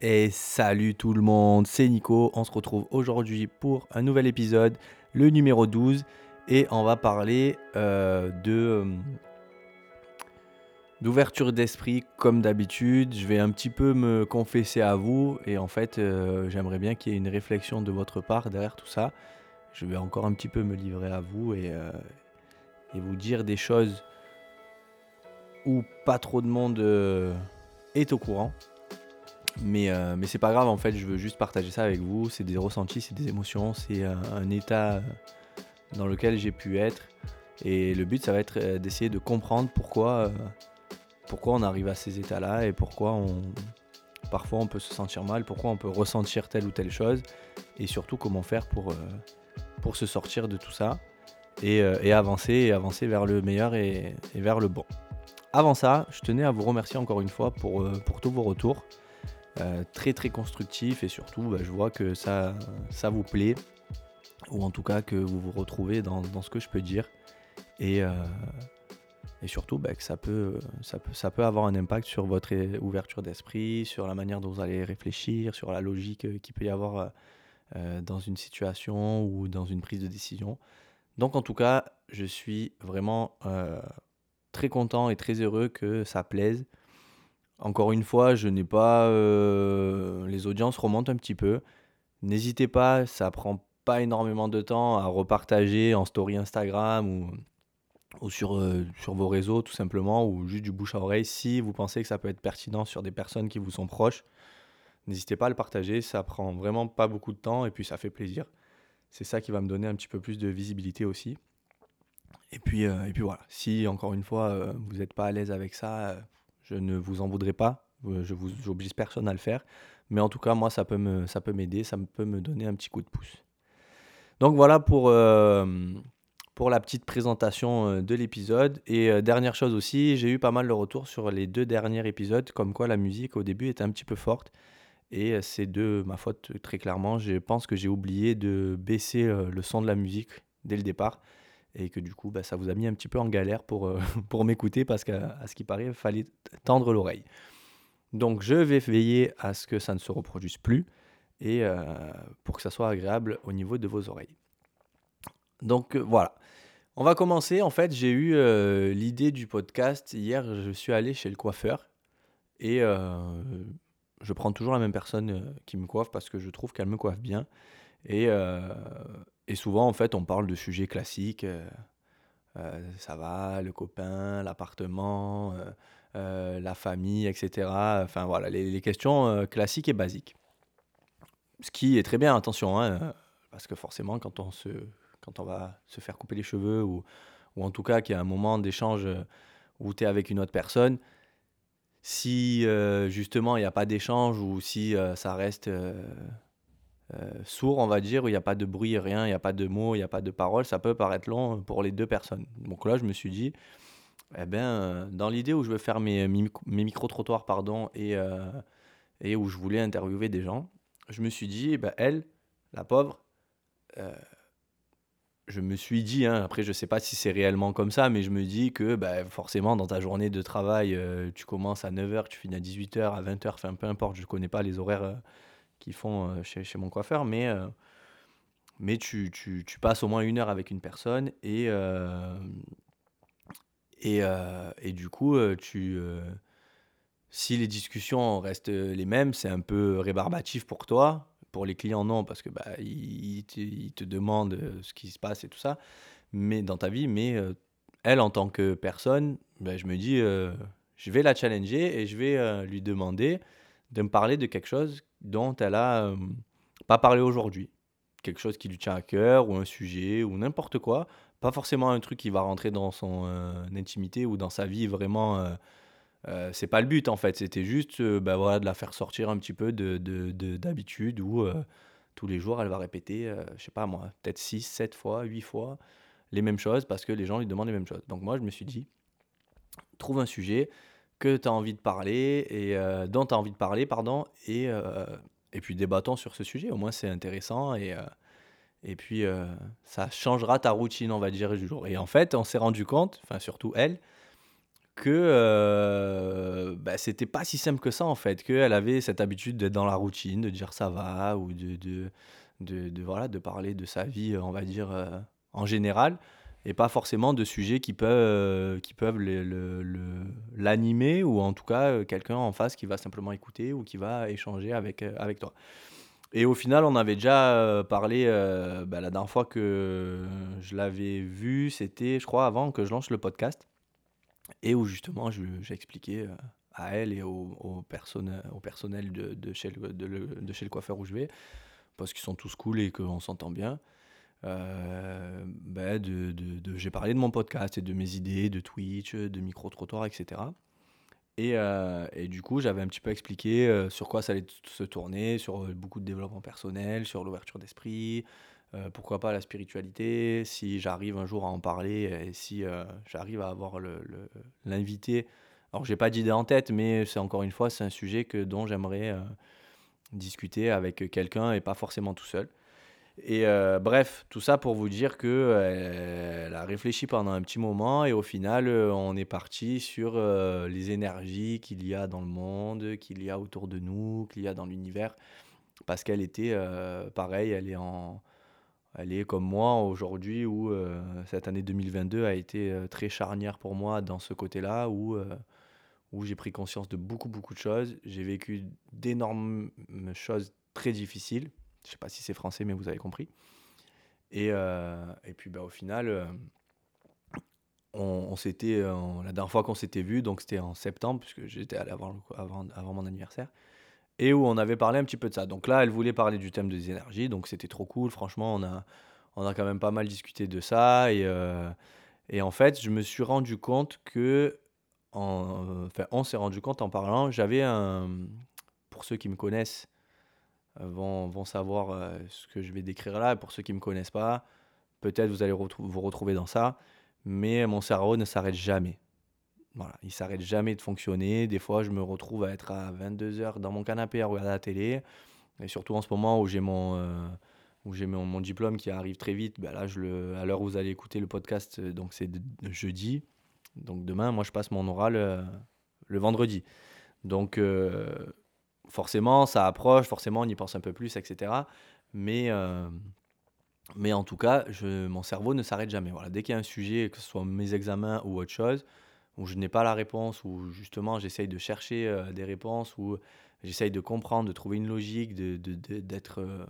Et salut tout le monde, c'est Nico. On se retrouve aujourd'hui pour un nouvel épisode, le numéro 12. Et on va parler euh, euh, d'ouverture d'esprit comme d'habitude. Je vais un petit peu me confesser à vous. Et en fait, euh, j'aimerais bien qu'il y ait une réflexion de votre part derrière tout ça. Je vais encore un petit peu me livrer à vous et, vous dire des choses où pas trop de monde est au courant. Mais, euh, mais c'est pas grave, en fait, je veux juste partager ça avec vous. C'est des ressentis, c'est des émotions, c'est un, état euh, dans lequel j'ai pu être. Et le but, ça va être euh, d'essayer de comprendre pourquoi, pourquoi on arrive à ces états-là et pourquoi parfois on peut se sentir mal, pourquoi on peut ressentir telle ou telle chose. Et surtout, comment faire pour, pour se sortir de tout ça et, avancer, avancer vers le meilleur et, et vers le bon. Avant ça, je tenais à vous remercier encore une fois pour, pour tous vos retours. Euh, très très constructifs et surtout bah, je vois que ça, ça vous plaît ou en tout cas que vous vous retrouvez dans, dans ce que je peux dire et, euh, et surtout bah, que ça peut, ça, peut, ça peut avoir un impact sur votre ouverture d'esprit, sur la manière dont vous allez réfléchir, sur la logique qu'il peut y avoir euh, dans une situation ou dans une prise de décision. Donc en tout cas, je suis vraiment très content et très heureux que ça plaise. Encore une fois, je n'ai pas... euh, les audiences remontent un petit peu. N'hésitez pas, ça prend pas énormément de temps à repartager en story Instagram ou, sur, euh, sur vos réseaux tout simplement, ou juste du bouche à oreille. Si vous pensez que ça peut être pertinent sur des personnes qui vous sont proches, n'hésitez pas à le partager, ça prend vraiment pas beaucoup de temps et puis ça fait plaisir. C'est ça qui va me donner un petit peu plus de visibilité aussi. Et puis, euh, et puis voilà, si encore une fois vous n'êtes pas à l'aise avec ça, je ne vous en voudrais pas, Euh, je vous j'oblige personne à le faire. Mais en tout cas, moi, ça peut me, ça peut m'aider, ça peut me donner un petit coup de pouce. Donc voilà pour, euh, pour la petite présentation euh, de l'épisode. Et dernière chose aussi, j'ai eu pas mal de retours sur les deux derniers épisodes, comme quoi la musique au début était un petit peu forte. Et c'est de ma faute très clairement. Je pense que j'ai oublié de baisser le son de la musique dès le départ. Et que du coup, bah, ça vous a mis un petit peu en galère pour, euh, pour m'écouter parce qu'à ce qui paraît, il fallait tendre l'oreille. Donc je vais veiller à ce que ça ne se reproduise plus et euh, pour que ça soit agréable au niveau de vos oreilles. Donc euh, voilà. On va commencer. En fait, j'ai eu l'idée du podcast. Hier, je suis allé chez le coiffeur et je prends toujours la même personne qui me coiffe parce que je trouve qu'elle me coiffe bien. Et, et souvent, en fait, on parle de sujets classiques. euh, euh, ça va, le copain, l'appartement, euh, la famille, etc. Enfin voilà, les, questions classiques et basiques. Ce qui est très bien, attention, hein, parce que forcément, quand on, se, quand on va se faire couper les cheveux, ou, ou en tout cas qu'il y a un moment d'échange où tu es avec une autre personne, si justement il n'y a pas d'échange ou si ça reste euh, sourd, on va dire, où il n'y a pas de bruit, rien, il n'y a pas de mots, il n'y a pas de paroles, ça peut paraître long pour les deux personnes. Donc là, je me suis dit, eh ben, dans l'idée où je veux faire mes, mes mic- mes micro-trottoirs, pardon, et, euh, et où je voulais interviewer des gens, je me suis dit, eh ben, elle, la pauvre, euh, je me suis dit, hein, après je sais pas si c'est réellement comme ça, mais je me dis que bah, forcément dans ta journée de travail, tu commences à 9h, tu finis à 18h, à 20h, enfin peu importe, je connais pas les horaires qu'ils font euh, chez, mon coiffeur, mais, euh, mais tu, passes au moins une heure avec une personne et, euh, et, et du coup, tu, si les discussions restent les mêmes, c'est un peu rébarbatif pour toi. Pour les clients, non, parce que bah, ils, te, demandent ce qui se passe et tout ça, mais dans ta vie. Mais elle, en tant que personne, bah, je me dis, je vais la challenger et je vais lui demander de me parler de quelque chose dont elle a euh, pas parlé aujourd'hui. Quelque chose qui lui tient à cœur, ou un sujet, ou n'importe quoi. Pas forcément un truc qui va rentrer dans son euh, intimité ou dans sa vie vraiment. euh, c'est pas le but en fait, c'était juste bah, voilà, de la faire sortir un petit peu de, de- de- d'habitude où tous les jours elle va répéter, je sais pas moi, peut-être 6 7 fois, 8 fois les mêmes choses parce que les gens lui demandent les mêmes choses. Donc moi je me suis dit, trouve un sujet que tu as envie de parler et euh, dont tu as envie de parler, pardon, et, euh, et puis débattons sur ce sujet. Au moins c'est intéressant et, euh, et puis ça changera ta routine, on va dire, du jour. Et en fait, on s'est rendu compte, enfin surtout elle, que bah, c'était pas si simple que ça en fait, qu'elle avait cette habitude d'être dans la routine, de dire ça va, ou de, de, de, voilà, de parler de sa vie, on va dire, en général, et pas forcément de sujets qui peuvent, euh, qui peuvent l'animer, ou en tout cas euh, quelqu'un en face qui va simplement écouter ou qui va échanger avec, euh, avec toi. Et au final, on avait déjà parlé, bah, la dernière fois que je l'avais vu, c'était, je crois, avant que je lance le podcast. Et où justement, j'ai expliqué, à elle et aux aux personnes, au personnel de de chez le coiffeur où je vais, parce qu'ils sont tous cool et qu'on s'entend bien, de de j'ai parlé de mon podcast et de mes idées, de Twitch, de micro-trottoir et cetera. Et du coup, j'avais un petit peu expliqué, heu, sur quoi ça allait se tourner, sur, beaucoup de développement personnel, sur l'ouverture d'esprit, pourquoi pas la spiritualité, si j'arrive un jour à en parler et si, j'arrive à avoir le le l'invité alors j'ai pas d'idée en tête, mais c'est encore une fois, c'est un sujet que dont j'aimerais, discuter avec, quelqu'un et pas forcément tout seul. Et heu, bref, tout ça pour vous dire que, heu, elle a réfléchi pendant un petit moment et au final, heu, on est parti sur, les énergies qu'il y a dans le monde, qu'il y a autour de nous, qu'il y a dans l'univers. Parce qu'elle était, pareil, elle est en elle est comme moi aujourd'hui où, cette année 2022 a été, très charnière pour moi dans ce côté-là où, où j'ai pris conscience de beaucoup, beaucoup de choses. J'ai vécu d'énormes choses très difficiles. Je sais pas si c'est français, mais vous avez compris. Et, heu, et puis, bah, au final, heu, on s'était, heu, la dernière fois qu'on s'était vu, donc c'était en septembre, puisque j'étais allé avant mon anniversaire et où on avait parlé un petit peu de ça. Donc là, elle voulait parler du thème des énergies, donc c'était trop cool. Franchement, on a on a quand même pas mal discuté de ça et et en fait, je me suis rendu compte que en enfin, on s'est rendu compte en parlant, j'avais un pour ceux qui me connaissent, vont savoir, heu, ce que je vais décrire là. Pour ceux qui me connaissent pas, peut-être vous allez vous retrouver dans ça, mais mon cerveau ne s'arrête jamais. Voilà, il s'arrête jamais de fonctionner. Des fois, je me retrouve à être à vingt-deux heures dans mon canapé à regarder la télé et surtout en ce moment où j'ai mon, heu, où j'ai mon mon diplôme qui arrive très vite, bah, là, à l'heure où vous allez écouter le podcast, heu, donc c'est jeudi. Donc demain, moi, je passe mon oral, heu, le vendredi. Donc forcément, ça approche, forcément, on y pense un peu plus et cetera. Mais hem, mais en tout cas, mon cerveau ne s'arrête jamais. Voilà, dès qu'il y a un sujet, que ce soit mes examens ou autre chose, où je n'ai pas la réponse, où justement j'essaye de chercher, heu, des réponses, où j'essaye de comprendre, de trouver une logique, de de d'être, heu,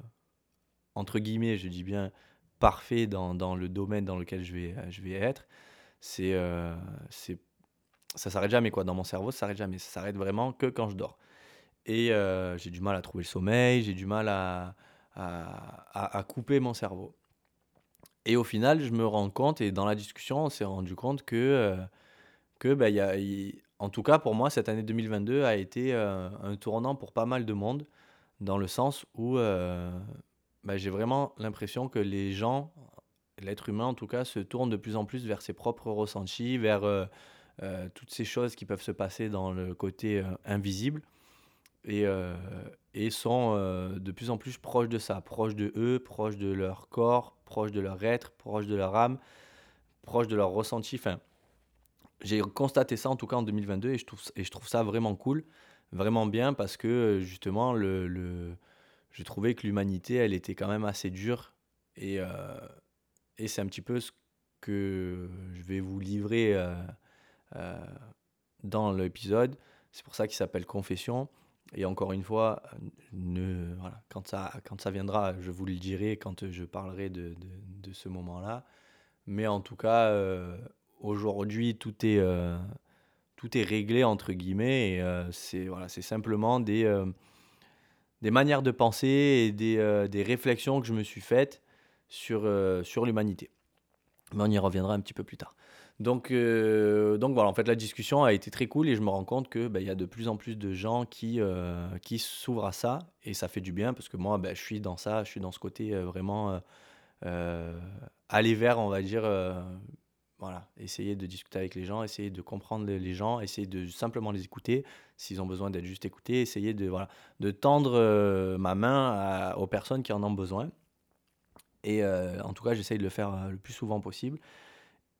entre guillemets, je dis bien, «parfait» dans dans le domaine dans lequel je vais, je vais être. C'est, c'est ça s'arrête jamais quoi, dans mon cerveau, ça s'arrête jamais. Ça s'arrête vraiment que quand je dors et heu, j'ai du mal à trouver le sommeil, j'ai du mal à à couper mon cerveau. Et au final, je me rends compte et dans la discussion, on s'est rendu compte que, heu, que, il y a en tout cas pour moi, cette année 2022 a été, heu, un tournant pour pas mal de monde, dans le sens où, bah, j'ai vraiment l'impression que les gens, l'être humain en tout cas, se tourne de plus en plus vers ses propres ressentis, vers, toutes ces choses qui peuvent se passer dans le côté, invisible et heu et sont, heu, de plus en plus proches de ça, proches de eux, proches de leur corps, proches de leur être, proches de leur âme, proches de leurs ressentis. Enfin, j'ai constaté ça en tout cas en 2022 et je trouve je ça vraiment cool, vraiment bien parce que, justement le le j'ai trouvé que l'humanité, elle était quand même assez dure et heu et c'est un petit peu ce que je vais vous livrer, dans l'épisode. C'est pour ça qu'il s'appelle Confession et encore une fois, quand ça quand ça viendra, je vous le dirai quand, je parlerai de ce moment-là. Mais en tout cas, heu, aujourd'hui, tout est, heu, tout est «réglé» entre guillemets et heu, c'est simplement des, hem, des manières de penser et des, des réflexions que je me suis faites sur, sur l'humanité. Mais on y reviendra un petit peu plus tard. Donc, heu, donc voilà, en fait, la discussion a été très cool et je me rends compte que, bah, il y a de plus en plus de gens qui, heu, qui s'ouvrent à ça et ça fait du bien parce que moi, bah, je suis dans ça, je suis dans ce côté, heu, vraiment, aller vers, on va dire, voilà, essayer de discuter avec les gens, essayer de comprendre les gens, essayer de simplement les écouter. S'ils ont besoin d'être juste écoutés, essayer de, voilà, de tendre, ma main aux personnes qui en ont besoin et en tout cas, j'essaye de le faire, le plus souvent possible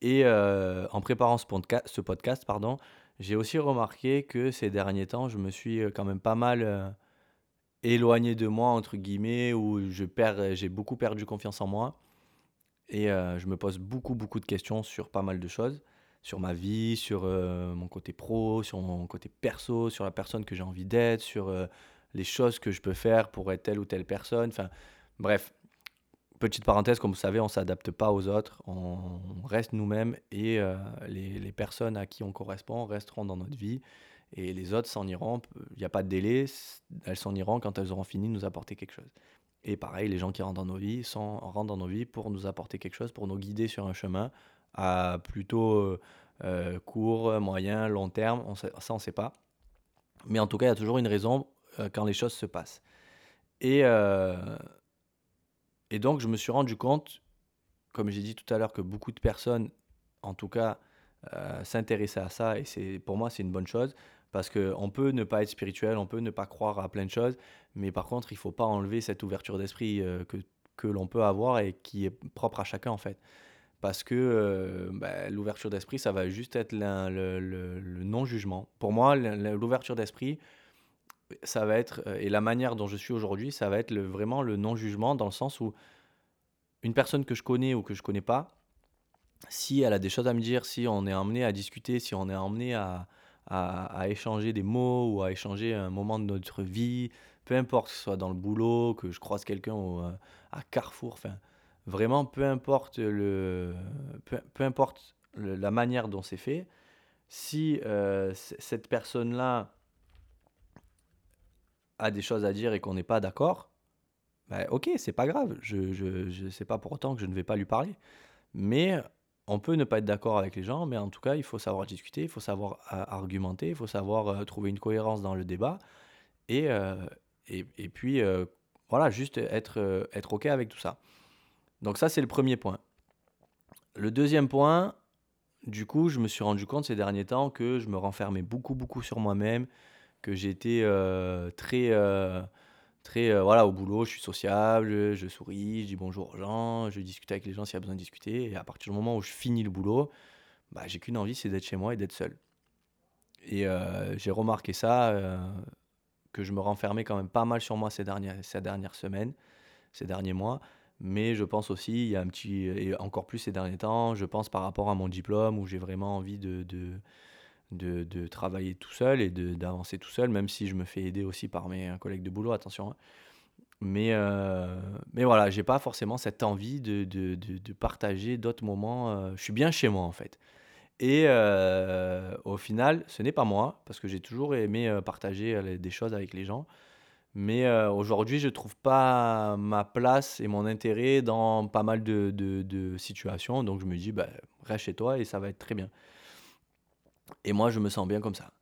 et heu, en préparant ce podca ce podcast, pardon, j'ai aussi remarqué que ces derniers temps, je me suis, heu, quand même pas mal, heu, «éloigné de moi» entre guillemets, où j'ai beaucoup perdu confiance en moi et heu, je me pose beaucoup, beaucoup de questions sur pas mal de choses. Sur ma vie, sur, mon côté pro, sur mon côté perso, sur la personne que j'ai envie d'être, sur, les choses que je peux faire pour être telle ou telle personne. Enfin, bref, petite parenthèse, comme vous savez, on s'adapte pas aux autres, on reste nous-mêmes et heu, les personnes à qui on correspond resteront dans notre vie et les autres s'en iront, il y a pas de délai, elles s'en iront quand elles auront fini de nous apporter quelque chose. Et pareil, les gens qui rentrent dans nos vies sont rentrent dans nos vies pour nous apporter quelque chose, pour nous guider sur un chemin à plutôt, heu heu, court, moyen, long terme, ça on sait pas. Mais en tout cas, il y a toujours une raison, quand les choses se passent. Et et donc je me suis rendu compte, comme j'ai dit tout à l'heure, que beaucoup de personnes, en tout cas, heu, s'intéressaient à ça et c'est pour moi, c'est une bonne chose parce qu'on peut ne pas être spirituel, on peut ne pas croire à plein de choses, mais par contre, il faut pas enlever cette ouverture d'esprit, heu, que l'on peut avoir et qui est propre à chacun, en fait. Parce que, heu, bah, l'ouverture d'esprit, ça va juste être le non-jugement. Pour moi, l'ouverture d'esprit, ça va être, heu et la manière dont je suis aujourd'hui, ça va être vraiment le non-jugement dans le sens où une personne que je connais ou que je connais pas, si elle a des choses à me dire, si on est emmené à discuter, si on est emmené à à échanger des mots ou à échanger un moment de notre vie, peu importe que ce soit dans le boulot, que je croise quelqu'un heu, à Carrefour, enfin, vraiment peu importe le peu peu importe la manière dont c'est fait, si, heu, c cette personne-là a des choses à dire et qu'on n'est pas d'accord, bah, OK, c'est pas grave. Je je je c'est pas pour autant que je ne vais pas lui parler. Mais on peut ne pas être d'accord avec les gens, mais en tout cas, il faut savoir discuter, il faut savoir a argumenter, il faut savoir, heu, trouver une cohérence dans le débat et et puis, voilà, juste être, être OK avec tout ça. Donc ça, c'est le premier point. Le deuxième point, du coup, je me suis rendu compte ces derniers temps que je me renfermais beaucoup, beaucoup sur moi-même, que j'étais, heu, très, heu Très, heu, voilà, au boulot, je suis sociable, je souris, je dis bonjour aux gens, je discute avec les gens s'il y a besoin de discuter et à partir du moment où je finis le boulot, bah, j'ai qu'une envie, c'est d'être chez moi et d'être seul. Et heu, j'ai remarqué ça, que je me renfermais quand même pas mal sur moi ces dernières ces dernières semaines, ces derniers mois. Mais je pense aussi, il y a un petit et encore plus ces derniers temps, je pense par rapport à mon diplôme où j'ai vraiment envie de de de travailler tout seul et d'avancer tout seul, même si je me fais aider aussi par mes, collègues de boulot, attention, hein. Mais, heu, mais voilà, j'ai pas forcément cette envie de de de partager d'autres moments, heu, je suis bien chez moi, en fait. Et heu, au final, ce n'est pas moi, parce que j'ai toujours aimé, heu, partager, des choses avec les gens. Mais, aujourd'hui, je trouve pas ma place et mon intérêt dans pas mal de situations, donc je me dis: «Bah, reste chez toi et ça va être très bien». Et moi, je me sens bien comme ça.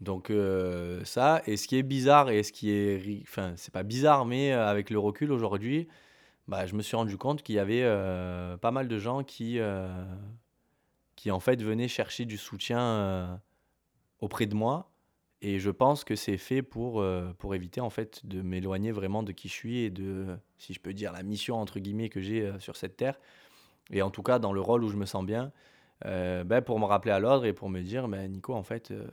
Donc heu, ça et ce qui est bizarre et ce qui est enfin, c'est pas bizarre, mais heu, avec le recul aujourd'hui, bah, je me suis rendu compte qu'il y avait, heu, pas mal de gens qui, qui en fait venaient chercher du soutien, auprès de moi et je pense que c'est fait pour, pour éviter en fait de m'éloigner vraiment de qui je suis et de, si je peux dire, «la mission» entre guillemets que j'ai, sur cette terre et en tout cas dans le rôle où je me sens bien, heu, bah, pour me rappeler à l'ordre et pour me dire: «Bah, Nico en fait, heu»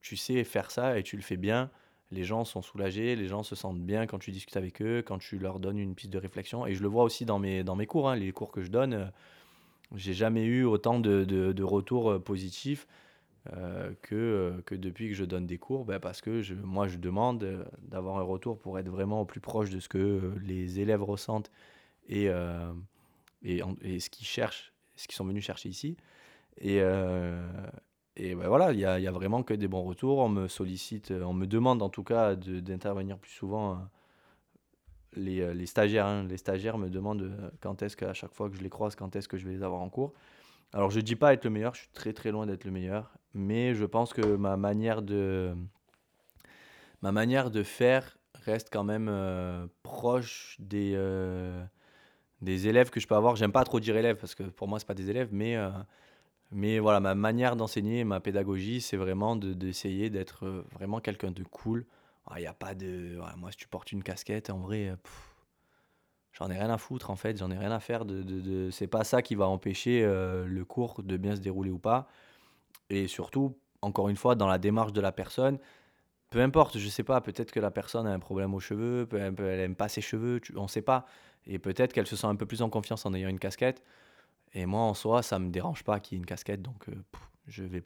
tu sais faire ça et tu le fais bien. Les gens sont soulagés, les gens se sentent bien quand tu discutes avec eux, quand tu leur donnes une piste de réflexion. Et je le vois aussi dans mes, dans mes cours, hein, les cours que je donne. euh, j'ai jamais eu autant de, de, de retours euh, positifs euh, que, euh, que depuis que je donne des cours, bah, parce que je, moi je demande euh, d'avoir un retour pour être vraiment au plus proche de ce que euh, les élèves ressentent et, euh, et ce qu'ils cherchent, ce qu'ils sont venus chercher ici. Et, euh, et bah, voilà, il y a, y a vraiment que des bons retours. On me sollicite, euh, on me demande en tout cas d'intervenir plus souvent. euh, Les, les stagiaires, hein. les stagiaires me demandent quand est-ce qu'à chaque fois que je les croise, quand est-ce que je vais les avoir en cours. Alors je dis pas être le meilleur, je suis très très loin d'être le meilleur, mais je pense que ma manière de, ma manière de faire reste quand même proche des, des élèves que je peux avoir. J'aime pas trop dire élèves parce que pour moi c'est pas des élèves, mais euh, mais voilà, ma manière d'enseigner, ma pédagogie, c'est vraiment de d'essayer d'être, heu, vraiment quelqu'un de cool. Ah, il y a pas de ouais, moi, si tu portes une casquette, en vrai, heu, j'en ai rien à foutre, en fait, j'en ai rien à faire de de c'est pas ça qui va empêcher, le cours de bien se dérouler ou pas et surtout, encore une fois, dans la démarche de la personne, peu importe, je sais pas, peut-être que la personne a un problème aux cheveux, elle aime pas ses cheveux, on sait pas. Et peut-être qu'elle se sent un peu plus en confiance en ayant une casquette. Et moi, en soi, ça me dérange pas qu'il y ait une casquette, donc euh, je vais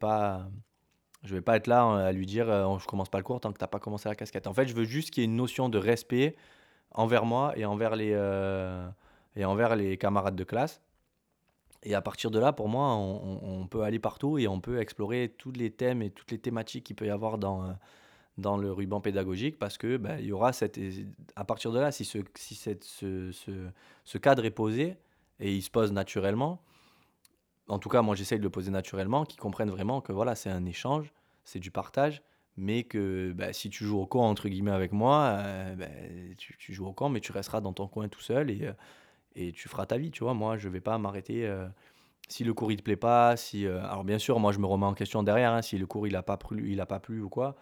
vais pas être là euh, à lui dire euh, je commence pas le cours tant que t'as pas commencé la casquette. En fait, je veux juste qu'il y ait une notion de respect envers moi et envers les, euh, et envers les camarades de classe. Et à partir de là, pour moi, on, peut aller partout et on peut explorer tous les thèmes et toutes les thématiques qu'il peut y avoir dans, dans le ruban pédagogique parce que ben, il y aura cette, à partir de là, si, ce, si cette, ce, ce, cadre est posé et il se pose naturellement, en tout cas, moi j'essaye de le poser naturellement, qu'ils comprennent vraiment que voilà, c'est un échange, c'est du partage, mais que bah, si tu joues au camp entre guillemets avec moi, euh, bah, tu, joues au camp, mais tu resteras dans ton coin tout seul et, euh, et tu feras ta vie, tu vois. Moi, je vais pas m'arrêter. euh, si le cours il te plaît pas, si alors bien sûr, moi je me remets en question derrière. hein, si le cours il a pas plu, il a pas plu ou quoi,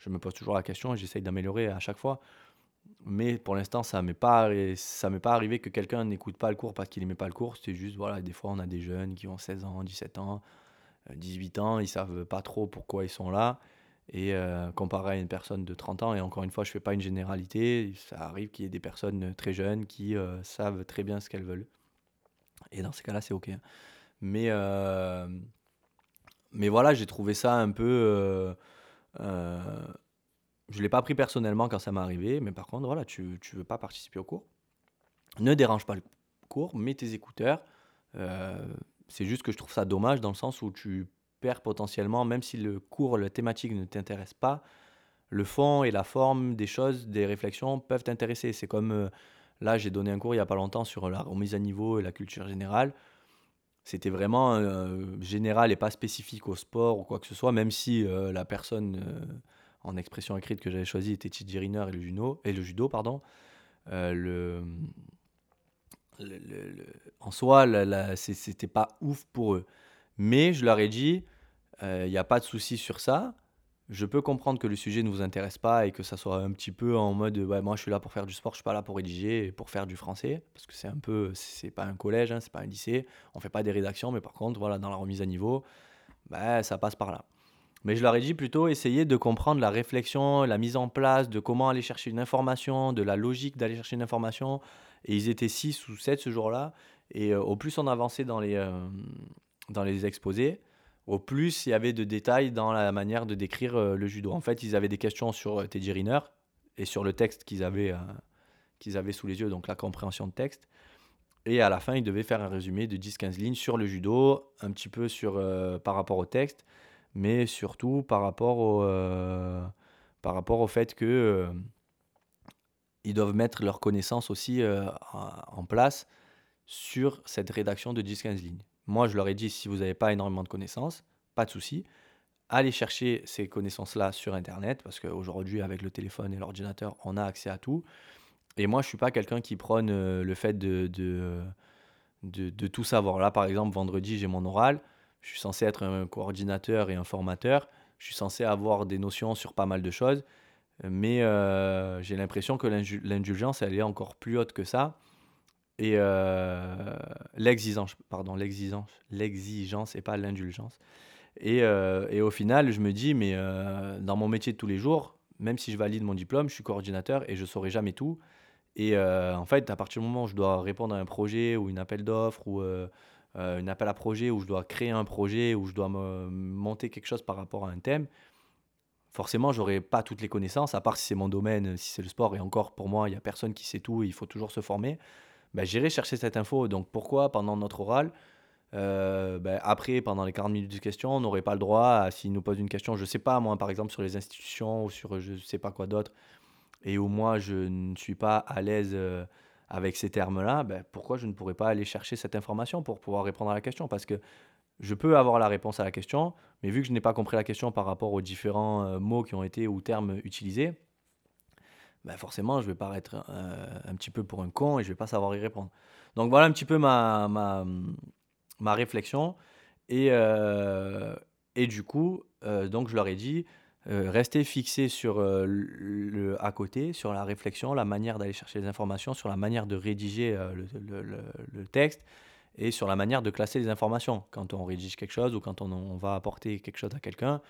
je me pose toujours la question et j'essaye d'améliorer à chaque fois. Mais pour l'instant, ça m'est pas, ça m'est pas arrivé que quelqu'un n'écoute pas le cours parce qu'il aimait pas le cours. C'est juste, voilà, des fois, on a des jeunes qui ont 16 ans, 17 ans, euh, 18 ans, ils savent pas trop pourquoi ils sont là. Et euh, comparé à une personne de 30 ans, et encore une fois, je fais pas une généralité, ça arrive qu'il y ait des personnes très jeunes qui euh, savent très bien ce qu'elles veulent. Et dans ces cas-là, c'est OK. hein. Mais, euh, mais voilà, j'ai trouvé ça un peu. Euh, je l'ai pas pris personnellement quand ça m'est arrivé, mais par contre, voilà, tu, tu veux pas participer au cours. Ne dérange pas le cours, mets tes écouteurs. Euh, c'est juste que je trouve ça dommage dans le sens où tu perds potentiellement, même si le cours, la thématique ne t'intéresse pas, le fond et la forme des choses, des réflexions peuvent t'intéresser. C'est comme euh, là, j'ai donné un cours il y a pas longtemps sur la remise à niveau et la culture générale. C'était vraiment euh, général et pas spécifique au sport ou quoi que ce soit, même si euh, la personne euh, en expression écrite que j'avais choisie était Teddy Riner et le judo, pardon. Le, en soi, c'était pas ouf pour eux. Mais je leur ai dit, il n'y a pas de souci sur ça. Je peux comprendre que le sujet ne vous intéresse pas et que ça soit un petit peu en mode, moi je suis là pour faire du sport, je suis pas là pour rédiger pour faire du français, parce que c'est un peu, c'est pas un collège, hein, c'est pas un lycée, on fait pas des rédactions, mais par contre, voilà, dans la remise à niveau, bah, ça passe par là. Mais je leur ai dit plutôt essayer de comprendre la réflexion, la mise en place, de comment aller chercher une information, de la logique d'aller chercher une information. Et ils étaient 6 ou 7 ce jour-là. Et euh, au plus on avançait dans les, euh, dans les exposés, au plus il y avait de détails dans la manière de décrire euh, le judo. En fait, ils avaient des questions sur euh, Teddy Riner et sur le texte qu'ils avaient, euh, avaient sous les yeux, donc la compréhension de texte. Et à la fin, ils devaient faire un résumé de 10-15 lignes sur le judo, un petit peu sur, par rapport au texte mais surtout par rapport au, par rapport au fait que ils doivent mettre leurs connaissances aussi en place sur cette rédaction de 10-15 lignes. Moi, je leur ai dit, si vous n'avez pas énormément de connaissances, pas de souci, allez chercher ces connaissances-là sur Internet, parce qu'aujourd'hui, avec le téléphone et l'ordinateur, on a accès à tout. Et moi, je suis pas quelqu'un qui prône euh, le fait de, tout savoir. Là, par exemple, vendredi, j'ai mon oral. Je suis censé être un coordinateur et un formateur. Je suis censé avoir des notions sur pas mal de choses. Mais euh, j'ai l'impression que l'indulgence, elle est encore plus haute que ça. Et euh, l'exigence, pardon, l'exigence, l'exigence et pas l'indulgence. Et, euh, et au final, je me dis, mais euh, dans mon métier de tous les jours, même si je valide mon diplôme, je suis coordinateur et je saurai jamais tout. Et en fait, à partir du moment où je dois répondre à un projet ou une appel d'offres ou une appel à projet, où je dois créer un projet, où je dois monter quelque chose par rapport à un thème, forcément, j'aurai pas toutes les connaissances, à part si c'est mon domaine, si c'est le sport. Et encore, pour moi, il y a personne qui sait tout, il faut toujours se former. Ben, j'irai chercher cette info. Donc pourquoi, pendant notre oral, euh, ben, après, pendant les 40 minutes de questions, on n'aurait pas le droit, s'il nous pose une question, je sais pas, moi, par exemple, sur les institutions ou sur je sais pas quoi d'autre, et où moi je ne suis pas à l'aise euh, avec ces termes-là, ben, pourquoi je ne pourrais pas aller chercher cette information pour pouvoir répondre à la question? Parce que je peux avoir la réponse à la question, mais vu que je n'ai pas compris la question par rapport aux différents euh, mots qui ont été ou termes utilisés, ben forcément je vais paraître euh, un petit peu pour un con et je vais pas savoir y répondre. Donc voilà un petit peu ma, ma, ma réflexion. Et, euh, et du coup, euh, donc je leur ai dit, euh, restez fixés sur le, à côté, sur la réflexion, la manière d'aller chercher les informations, sur la manière de rédiger le- le texte et sur la manière de classer les informations. Quand on rédige quelque chose ou quand on, on va apporter quelque chose à quelqu'un,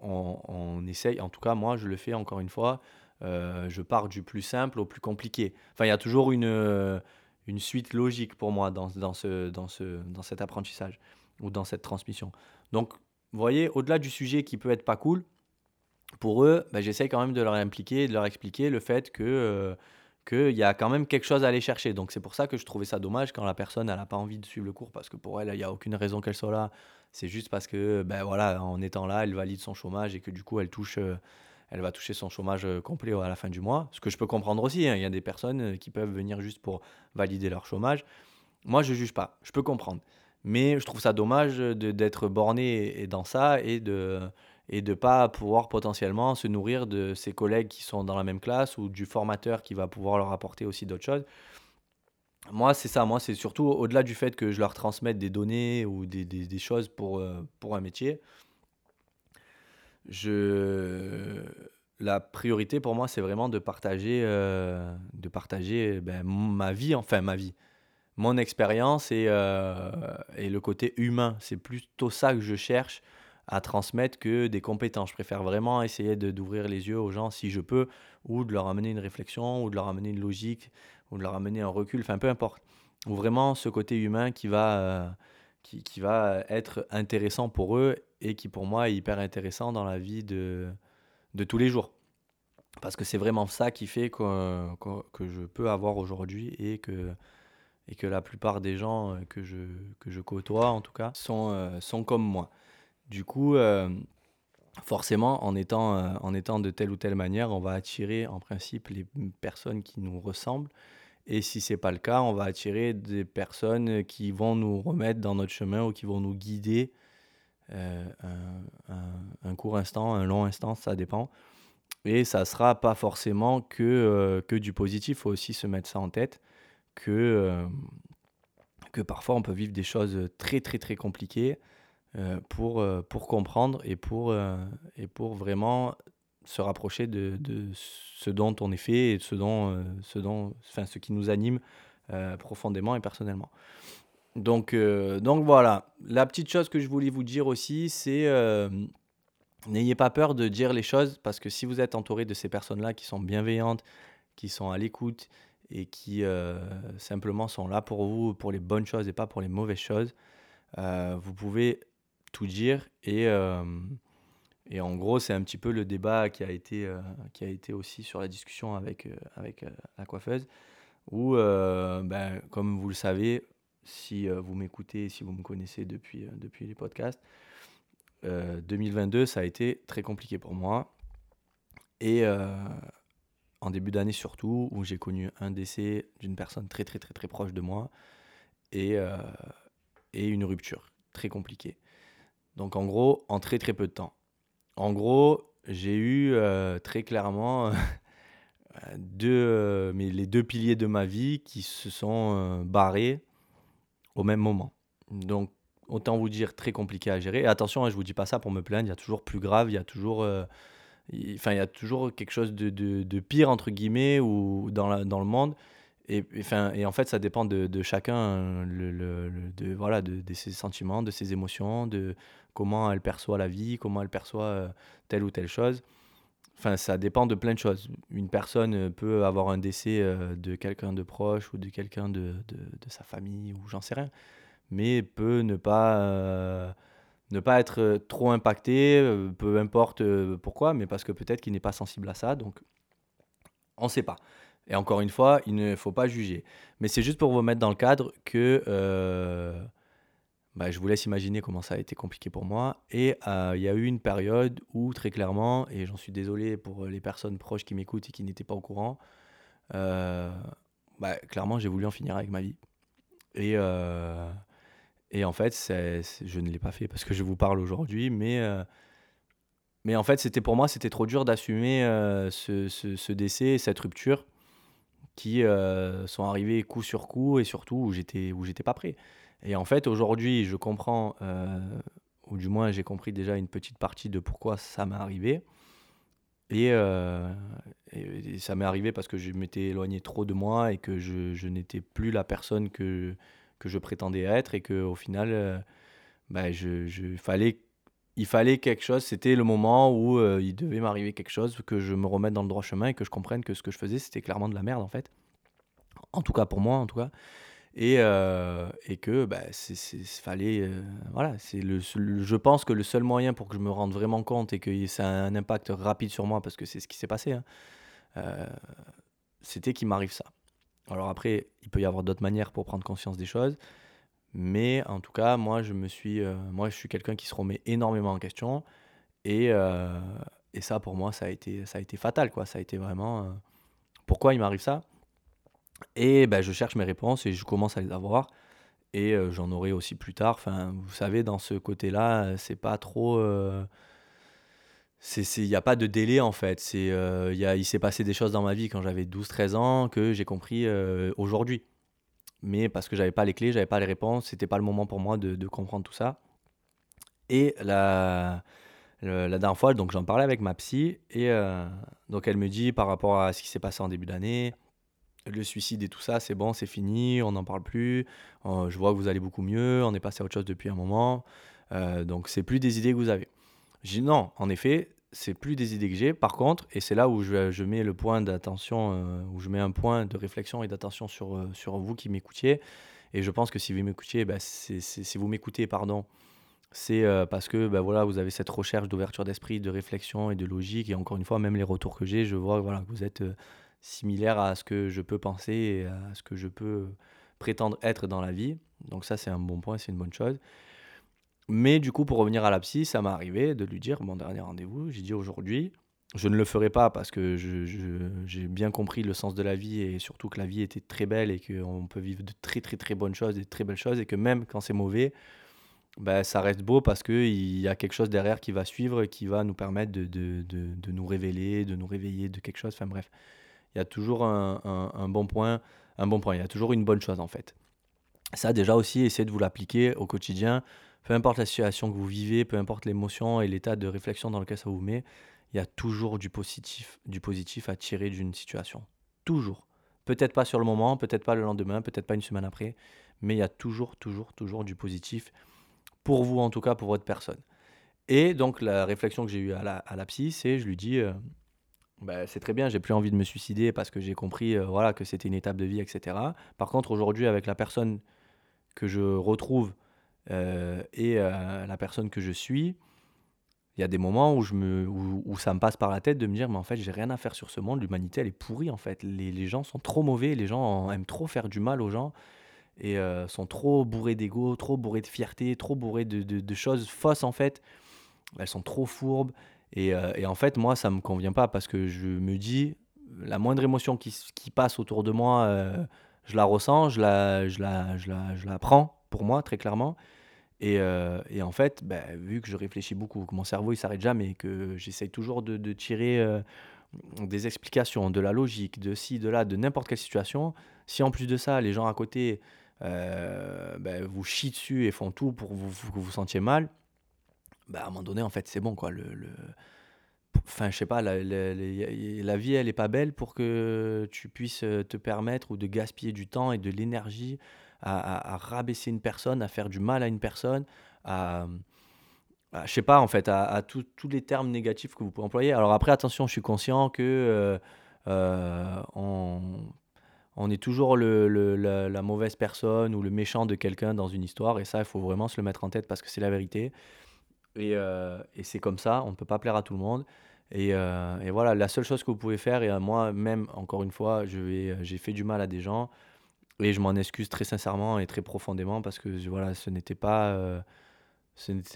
on, essaye, en tout cas moi je le fais encore une fois, euh, je pars du plus simple au plus compliqué. Enfin, il y a toujours une, une suite logique pour moi dans, ce, dans, ce, dans cet apprentissage ou dans cette transmission. Donc, vous voyez, au-delà du sujet qui peut être pas cool, pour eux, ben, j'essaye quand même de leur impliquer, de leur expliquer le fait que euh, qu'il y a quand même quelque chose à aller chercher. Donc c'est pour ça que je trouvais ça dommage quand la personne elle n'a pas envie de suivre le cours parce que pour elle il n'y a aucune raison qu'elle soit là. C'est juste parce que ben voilà en étant là elle valide son chômage et que du coup elle touche euh, elle va toucher son chômage euh, complet à la fin du mois. Ce que je peux comprendre aussi. Hein. Il y a des personnes qui peuvent venir juste pour valider leur chômage. Moi je juge pas. Je peux comprendre. Mais je trouve ça dommage d'être borné dans ça et de et de pas pouvoir potentiellement se nourrir de ses collègues qui sont dans la même classe ou du formateur qui va pouvoir leur apporter aussi d'autres choses. Moi, c'est ça. Moi, c'est surtout au-delà du fait que je leur transmette des données ou des, des, des choses pour, euh, pour un métier. Je... La priorité pour moi, c'est vraiment de partager, euh, de partager ben, ma vie, enfin ma vie, mon expérience et, euh, et le côté humain. C'est plutôt ça que je cherche à transmettre que des compétences. Je préfère vraiment essayer d'ouvrir les yeux aux gens si je peux, ou de leur amener une réflexion, ou de leur amener une logique, ou de leur amener un recul, enfin peu importe. Ou vraiment ce côté humain qui va, euh, qui, va être intéressant pour eux et qui pour moi est hyper intéressant dans la vie de, de tous les jours. Parce que c'est vraiment ça qui fait que, que, je peux avoir aujourd'hui et que, et que la plupart des gens que je, que je côtoie, en tout cas, sont, euh, sont comme moi. Du coup, euh, forcément, en étant, euh, en étant de telle ou telle manière, on va attirer en principe les personnes qui nous ressemblent. Et si ce n'est pas le cas, on va attirer des personnes qui vont nous remettre dans notre chemin ou qui vont nous guider euh, un, court instant, un long instant, ça dépend. Et ça sera pas forcément que, que du positif, il faut aussi se mettre ça en tête, que, que parfois on peut vivre des choses très très très compliquées euh, pour, euh, pour comprendre et pour, euh, et pour vraiment se rapprocher de, de, ce dont on est fait et ce, dont, ce, dont, enfin, ce qui nous anime profondément et personnellement. Donc, donc voilà, la petite chose que je voulais vous dire aussi, c'est n'ayez pas peur de dire les choses parce que si vous êtes entouré de ces personnes-là qui sont bienveillantes, qui sont à l'écoute et qui simplement sont là pour vous, pour les bonnes choses et pas pour les mauvaises choses, vous pouvez tout dire. Et, euh, et en gros, c'est un petit peu le débat qui a été, euh, qui a été aussi sur la discussion avec, euh, avec la coiffeuse, où, ben, comme vous le savez, si vous m'écoutez, si vous me connaissez depuis, depuis les podcasts, 2022, ça a été très compliqué pour moi. Et en début d'année surtout, où j'ai connu un décès d'une personne très très très très proche de moi et, et une rupture très compliquée. Donc en gros, en très très peu de temps. En gros, j'ai eu euh, très clairement deux, euh, mais les deux piliers de ma vie qui se sont euh, barrés au même moment. Donc autant vous dire très compliqué à gérer. Attention, hein, je vous dis pas ça pour me plaindre, il y a toujours plus grave, il y a toujours, enfin, il y a toujours quelque chose de, de, pire entre guillemets ou dans, dans le monde. Et, et en fait, ça dépend de, chacun, le, de, voilà, de, ses sentiments, de ses émotions, de comment elle perçoit la vie, comment elle perçoit euh, telle ou telle chose. Enfin, ça dépend de plein de choses. Une personne peut avoir un décès euh, de quelqu'un de proche ou de quelqu'un de, de, sa famille ou j'en sais rien, mais peut ne pas, euh, ne pas être trop impacté, peu importe pourquoi, mais parce que peut-être qu'il n'est pas sensible à ça. Donc, on ne sait pas. Et encore une fois, il ne faut pas juger. Mais c'est juste pour vous mettre dans le cadre que euh, bah, je vous laisse imaginer comment ça a été compliqué pour moi. Et euh, il y a eu une période où, très clairement, et j'en suis désolé pour les personnes proches qui m'écoutent et qui n'étaient pas au courant, euh, bah, clairement, j'ai voulu en finir avec ma vie. Et, et en fait, je ne l'ai pas fait parce que je vous parle aujourd'hui, mais mais en fait, pour moi, c'était trop dur d'assumer ce, ce, décès, cette rupture qui euh, sont arrivés coup sur coup et surtout où j'étais pas prêt. Et en fait, aujourd'hui, je comprends, euh, ou du moins j'ai compris déjà une petite partie de pourquoi ça m'est arrivé. Et, euh, ça m'est arrivé parce que je m'étais éloigné trop de moi et que je, n'étais plus la personne que, que je prétendais être et qu'au final, bah, je, je, fallait, il fallait quelque chose, c'était le moment où euh, il devait m'arriver quelque chose, que je me remette dans le droit chemin et que je comprenne que ce que je faisais, c'était clairement de la merde en fait. En tout cas pour moi, en tout cas. Et, euh, et que bah, c'est, fallait. euh, voilà, c'est le, je pense que le seul moyen pour que je me rende vraiment compte et que ça a un impact rapide sur moi, parce que c'est ce qui s'est passé, hein, euh, c'était qu'il m'arrive ça. Alors après, il peut y avoir d'autres manières pour prendre conscience des choses, mais en tout cas, moi, je me suis, moi, je suis quelqu'un qui se remet énormément en question, et, et ça, pour moi, ça a été, ça a été fatal, quoi. Ça a été vraiment. pourquoi il m'arrive ça? Et ben, je cherche mes réponses et je commence à les avoir. Et euh, j'en aurai aussi plus tard. Enfin, vous savez, dans ce côté-là, c'est pas trop. euh, il n'y a pas de délai en fait. C'est, euh, il s'est passé des choses dans ma vie quand j'avais douze treize ans que j'ai compris euh, aujourd'hui. Mais parce que j'avais pas les clés, j'avais pas les réponses, c'était pas le moment pour moi de, comprendre tout ça. Et la, le- la dernière fois, donc j'en parlais avec ma psy, et euh, donc elle me dit par rapport à ce qui s'est passé en début d'année, le suicide et tout ça, c'est bon, c'est fini, on n'en parle plus. Euh, je vois que vous allez beaucoup mieux, on est passé à autre chose depuis un moment. Euh, donc c'est plus des idées que vous avez. J'ai non, en effet, c'est plus des idées que j'ai. Par contre, et c'est là où je, je mets le point d'attention, euh, où je mets un point de réflexion et d'attention sur, euh, sur vous qui m'écoutiez. Et je pense que si vous m'écoutiez, bah, si vous m'écoutez, pardon, c'est parce que bah, voilà, vous avez cette recherche d'ouverture d'esprit, de réflexion et de logique. Et encore une fois, même les retours que j'ai, je vois voilà, que vous êtes similaire à ce que je peux penser et à ce que je peux prétendre être dans la vie. Donc ça, c'est un bon point, c'est une bonne chose. Mais du coup, pour revenir à la psy, ça m'est arrivé de lui dire, mon dernier rendez-vous, j'ai dit aujourd'hui, je ne le ferai pas parce que j'ai bien compris le sens de la vie et surtout que la vie était très belle et qu'on peut vivre de très très très bonnes choses, des très belles choses et que même quand c'est mauvais, ben, ça reste beau parce qu'il y a quelque chose derrière qui va suivre et qui va nous permettre de, de, de nous révéler, de nous réveiller de quelque chose. Enfin bref, il y a toujours un, bon point, un bon point, il y a toujours une bonne chose en fait. Ça déjà aussi, essayez de vous l'appliquer au quotidien, peu importe la situation que vous vivez, peu importe l'émotion et l'état de réflexion dans lequel ça vous met, il y a toujours du positif, du positif à tirer d'une situation. Toujours. Peut-être pas sur le moment, peut-être pas le lendemain, peut-être pas une semaine après, mais il y a toujours, toujours, toujours du positif pour vous en tout cas, pour votre personne. Et donc la réflexion que j'ai eue à la, à la psy, c'est je lui dis, euh, bah, c'est très bien, j'ai plus envie de me suicider parce que j'ai compris euh, voilà, que c'était une étape de vie, etc. Par contre, aujourd'hui, avec la personne que je retrouve euh, et euh, la personne que je suis, il y a des moments où, je me, où, ça me passe par la tête de me dire, mais en fait, j'ai rien à faire sur ce monde, l'humanité, elle est pourrie en fait. Les, gens sont trop mauvais, les gens aiment trop faire du mal aux gens et sont trop bourrés d'ego, trop bourrés de fierté, trop bourrés de choses fausses en fait. Elles sont trop fourbes. Et, euh, et en fait, moi, ça me convient pas parce que je me dis, la moindre émotion qui, passe autour de moi, euh, je la ressens, je la, je la, je la, je la prends pour moi, très clairement. Et, euh, en fait, ben, vu que je réfléchis beaucoup, que mon cerveau il s'arrête jamais, que j'essaye toujours de, tirer des explications, de la logique, de ci, de là, de n'importe quelle situation, si en plus de ça, les gens à côté ben, vous chient dessus et font tout pour que vous vous sentiez mal, ben, à un moment donné, en fait, c'est bon, quoi. Le, le- Enfin, je sais pas, la, la- la- vie, elle est pas belle pour que tu puisses euh, te permettre ou de gaspiller du temps et de l'énergie à, à- rabaisser une personne, à faire du mal à une personne, à, je sais pas, en fait, à, tous les termes négatifs que vous pouvez employer. Alors après, attention, je suis conscient que euh, euh, on, on est toujours le, le- la mauvaise personne ou le méchant de quelqu'un dans une histoire, et ça, il faut vraiment se le mettre en tête parce que c'est la vérité. Et, euh, et c'est comme ça, on ne peut pas plaire à tout le monde. Et, euh, voilà, la seule chose que vous pouvez faire, et euh, moi même, encore une fois, j'ai fait du mal à des gens, et je m'en excuse très sincèrement et très profondément parce que voilà, ce n'était pas,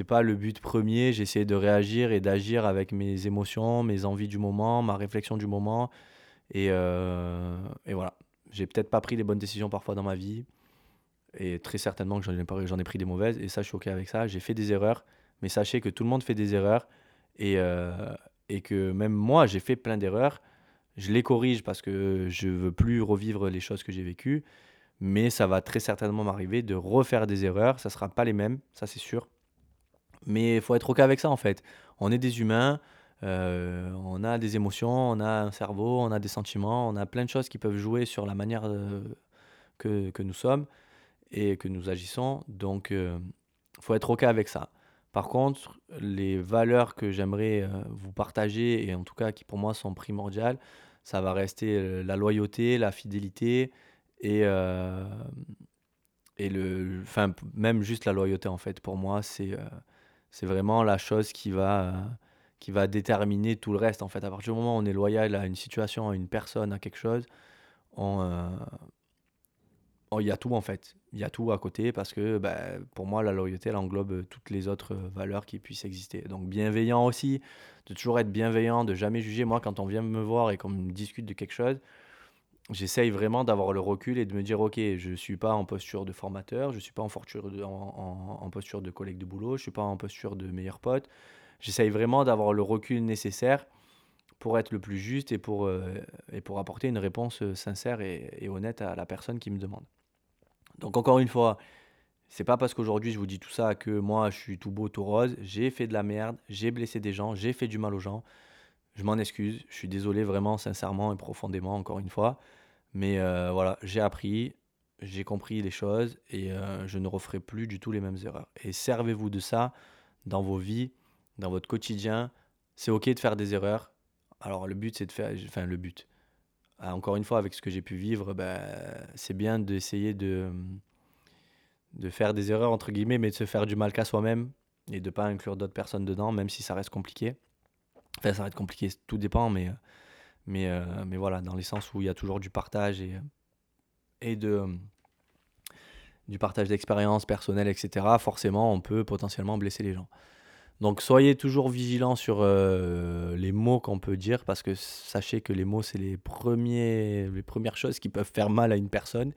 pas le but premier. J'essayais de réagir et d'agir avec mes émotions, mes envies du moment, ma réflexion du moment. Et, et voilà, j'ai peut-être pas pris les bonnes décisions parfois dans ma vie, et très certainement que j'en ai pris des mauvaises, et ça, je suis OK avec ça. J'ai fait des erreurs, mais sachez que tout le monde fait des erreurs, et, euh, et que même moi, j'ai fait plein d'erreurs. Je les corrige parce que je veux plus revivre les choses que j'ai vécues, mais ça va très certainement m'arriver de refaire des erreurs. Ça sera pas les mêmes, ça c'est sûr. Mais il faut être OK avec ça en fait. On est des humains, euh, on a des émotions, on a un cerveau, on a des sentiments, on a plein de choses qui peuvent jouer sur la manière euh, que, que nous sommes et que nous agissons. Donc, il faut être OK avec ça. Par contre, les valeurs que j'aimerais vous partager, et en tout cas qui pour moi sont primordiales, ça va rester la loyauté, la fidélité et, et le, enfin, même juste la loyauté en fait. Pour moi, c'est c'est vraiment la chose qui va, qui va déterminer tout le reste en fait. À partir du moment où on est loyal à une situation, à une personne, à quelque chose, on, Oh, y a tout en fait. Il y a tout à côté parce que bah, pour moi, la loyauté, elle englobe toutes les autres valeurs qui puissent exister. Donc bienveillant aussi, de toujours être bienveillant, de jamais juger. Moi, quand on vient me voir et qu'on me discute de quelque chose, j'essaye vraiment d'avoir le recul et de me dire, ok, je ne suis pas en posture de formateur, je ne suis pas en, posture de, en, posture de collègue de boulot, je ne suis pas en posture de meilleur pote. J'essaye vraiment d'avoir le recul nécessaire pour être le plus juste et pour, euh, et pour apporter une réponse sincère et honnête à la personne qui me demande. Donc encore une fois, c'est pas parce qu'aujourd'hui je vous dis tout ça que moi je suis tout beau, tout rose. J'ai fait de la merde, j'ai blessé des gens, j'ai fait du mal aux gens. Je m'en excuse, je suis désolé vraiment, sincèrement et profondément, encore une fois. Mais euh, voilà, j'ai appris, j'ai compris les choses et euh, je ne referai plus du tout les mêmes erreurs. Et servez-vous de ça dans vos vies, dans votre quotidien. C'est ok de faire des erreurs. Alors le but c'est de faire, enfin le but, encore une fois, avec ce que j'ai pu vivre, ben, c'est bien d'essayer de, de faire des erreurs, entre guillemets, mais de se faire du mal qu'à soi-même et de ne pas inclure d'autres personnes dedans, même si ça reste compliqué. Enfin, ça reste compliqué, tout dépend, mais, mais, euh, mais voilà, dans les sens où il y a toujours du partage et, et de, du partage d'expériences personnelles, etc., forcément, on peut potentiellement blesser les gens. Donc soyez toujours vigilants sur euh, les mots qu'on peut dire parce que sachez que les mots c'est les les premières choses qui peuvent faire mal à une personne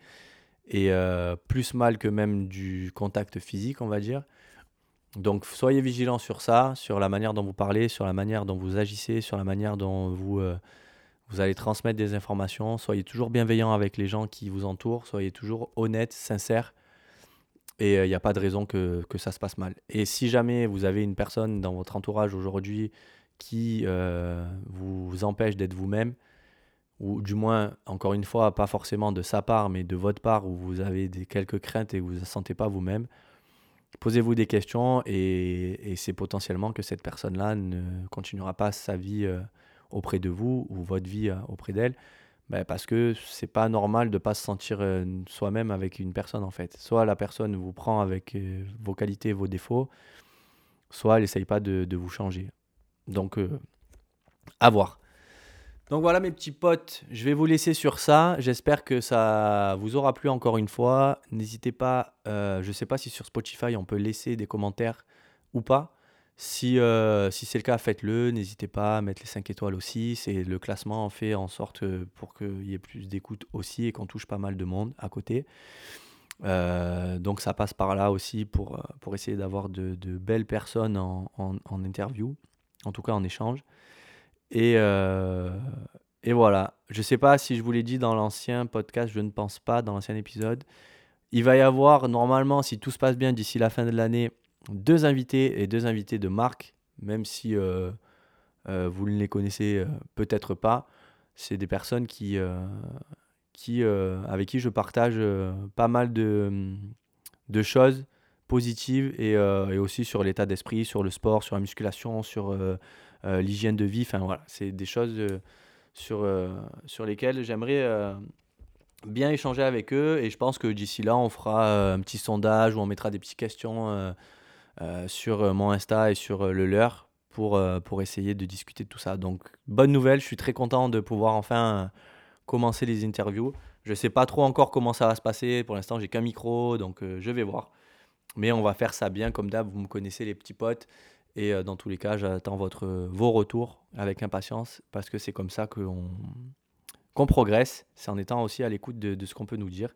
et euh, plus mal que même du contact physique on va dire. Donc soyez vigilants sur ça, sur la manière dont vous parlez, sur la manière dont vous agissez, sur la manière dont vous euh, vous allez transmettre des informations. Soyez toujours bienveillant avec les gens qui vous entourent, soyez toujours honnête, sincère et il n'y a pas de raison que, que, ça se passe mal. Et si jamais vous avez une personne dans votre entourage aujourd'hui qui vous empêche d'être vous-même, ou du moins, encore une fois, pas forcément de sa part, mais de votre part, où vous avez des, quelques craintes et vous ne vous sentez pas vous-même, posez-vous des questions et, et c'est potentiellement que cette personne-là ne continuera pas sa vie auprès de vous ou votre vie auprès d'elle. Ben, parce que c'est pas normal de pas se sentir euh, soi-même avec une personne en fait. Soit la personne vous prend avec euh, vos qualités, vos défauts, soit elle essaye pas de, vous changer. Donc, euh, à voir. Donc voilà mes petits potes, je vais vous laisser sur ça. J'espère que ça vous aura plu encore une fois. N'hésitez pas, je sais pas si sur Spotify on peut laisser des commentaires ou pas. Si, euh, si c'est le cas, faites-le. N'hésitez pas à mettre les 5 étoiles aussi. C'est le classement fait en sorte euh, pour qu'il y ait plus d'écoute aussi et qu'on touche pas mal de monde à côté. Euh, donc ça passe par là aussi pour, pour essayer d'avoir de, de, belles personnes en, en, interview, en tout cas en échange. Et, et voilà. Je sais pas si je vous l'ai dit dans l'ancien podcast, je ne pense pas, dans l'ancien épisode. Il va y avoir normalement, si tout se passe bien d'ici la fin de l'année, deux invités et deux invités de marque, même si euh, euh, vous ne les connaissez euh, peut-être pas. C'est des personnes qui, qui, avec qui je partage pas mal de, de choses positives et, et aussi sur l'état d'esprit, sur le sport, sur la musculation, sur l'hygiène de vie. Enfin voilà, c'est des choses sur, sur lesquelles j'aimerais bien échanger avec eux et je pense que d'ici là on fera un petit sondage où on mettra des petites questions sur euh, mon Insta et sur euh, le leur pour, pour essayer de discuter de tout ça. Donc, bonne nouvelle, je suis très content de pouvoir enfin commencer les interviews. Je ne sais pas trop encore comment ça va se passer. Pour l'instant, j'ai qu'un micro, donc je vais voir. Mais on va faire ça bien, comme d'hab. Vous me connaissez, les petits potes. Et dans tous les cas, j'attends votre, vos retours avec impatience parce que c'est comme ça qu'on qu'on progresse. C'est en étant aussi à l'écoute de ce qu'on peut nous dire.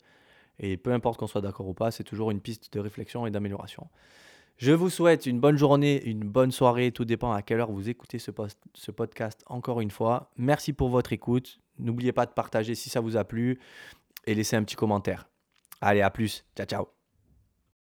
Et peu importe qu'on soit d'accord ou pas, c'est toujours une piste de réflexion et d'amélioration. Je vous souhaite une bonne journée, une bonne soirée, tout dépend à quelle heure vous écoutez ce, podcast encore une fois. Merci pour votre écoute. N'oubliez pas de partager si ça vous a plu et laisser un petit commentaire. Allez, à plus. Ciao, ciao.